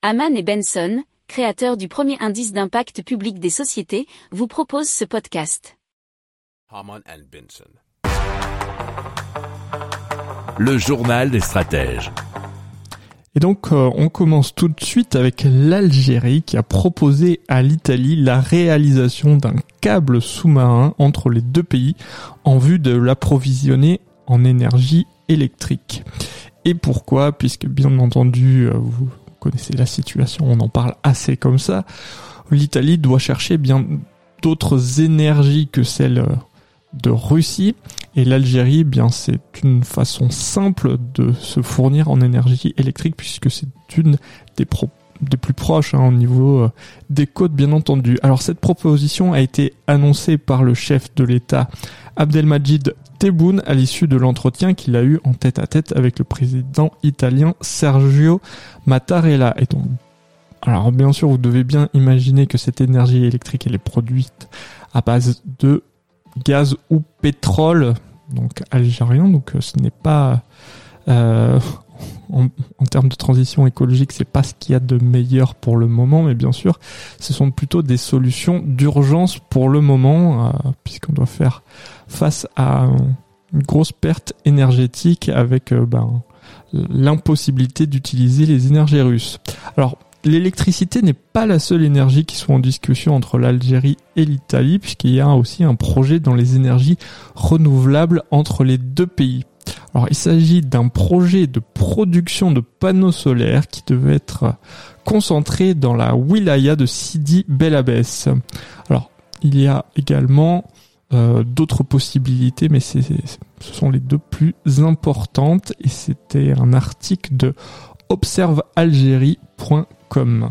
Haman et Benson, créateurs du premier indice d'impact public des sociétés, vous proposent ce podcast. Haman and Benson. Le journal des stratèges. Et donc euh, on commence tout de suite avec l'Algérie qui a proposé à l'Italie la réalisation d'un câble sous-marin entre les deux pays en vue de l'approvisionner en énergie électrique. Et pourquoi? Puisque bien entendu, euh, vous connaissez la situation, on en parle assez comme ça. L'Italie doit chercher bien d'autres énergies que celles de Russie et l'Algérie, bien c'est une façon simple de se fournir en énergie électrique puisque c'est une des des plus proches hein, au niveau euh, des côtes bien entendu. Alors cette proposition a été annoncée par le chef de l'État Abdelmajid Tebboune à l'issue de l'entretien qu'il a eu en tête à tête avec le président italien Sergio Mattarella. Et alors bien sûr, vous devez bien imaginer que cette énergie électrique elle est produite à base de gaz ou pétrole, donc algérien. Donc euh, ce n'est pas euh, en, termes de transition écologique, c'est pas ce qu'il y a de meilleur pour le moment, mais bien sûr, ce sont plutôt des solutions d'urgence pour le moment, euh, puisqu'on doit faire face à une grosse perte énergétique avec euh, ben, l'impossibilité d'utiliser les énergies russes. Alors, l'électricité n'est pas la seule énergie qui soit en discussion entre l'Algérie et l'Italie, puisqu'il y a aussi un projet dans les énergies renouvelables entre les deux pays. Alors il s'agit d'un projet de production de panneaux solaires qui devait être concentré dans la wilaya de Sidi Bel Abbès. Alors il y a également euh, d'autres possibilités, mais ce sont les deux plus importantes et c'était un article de observealgérie.com.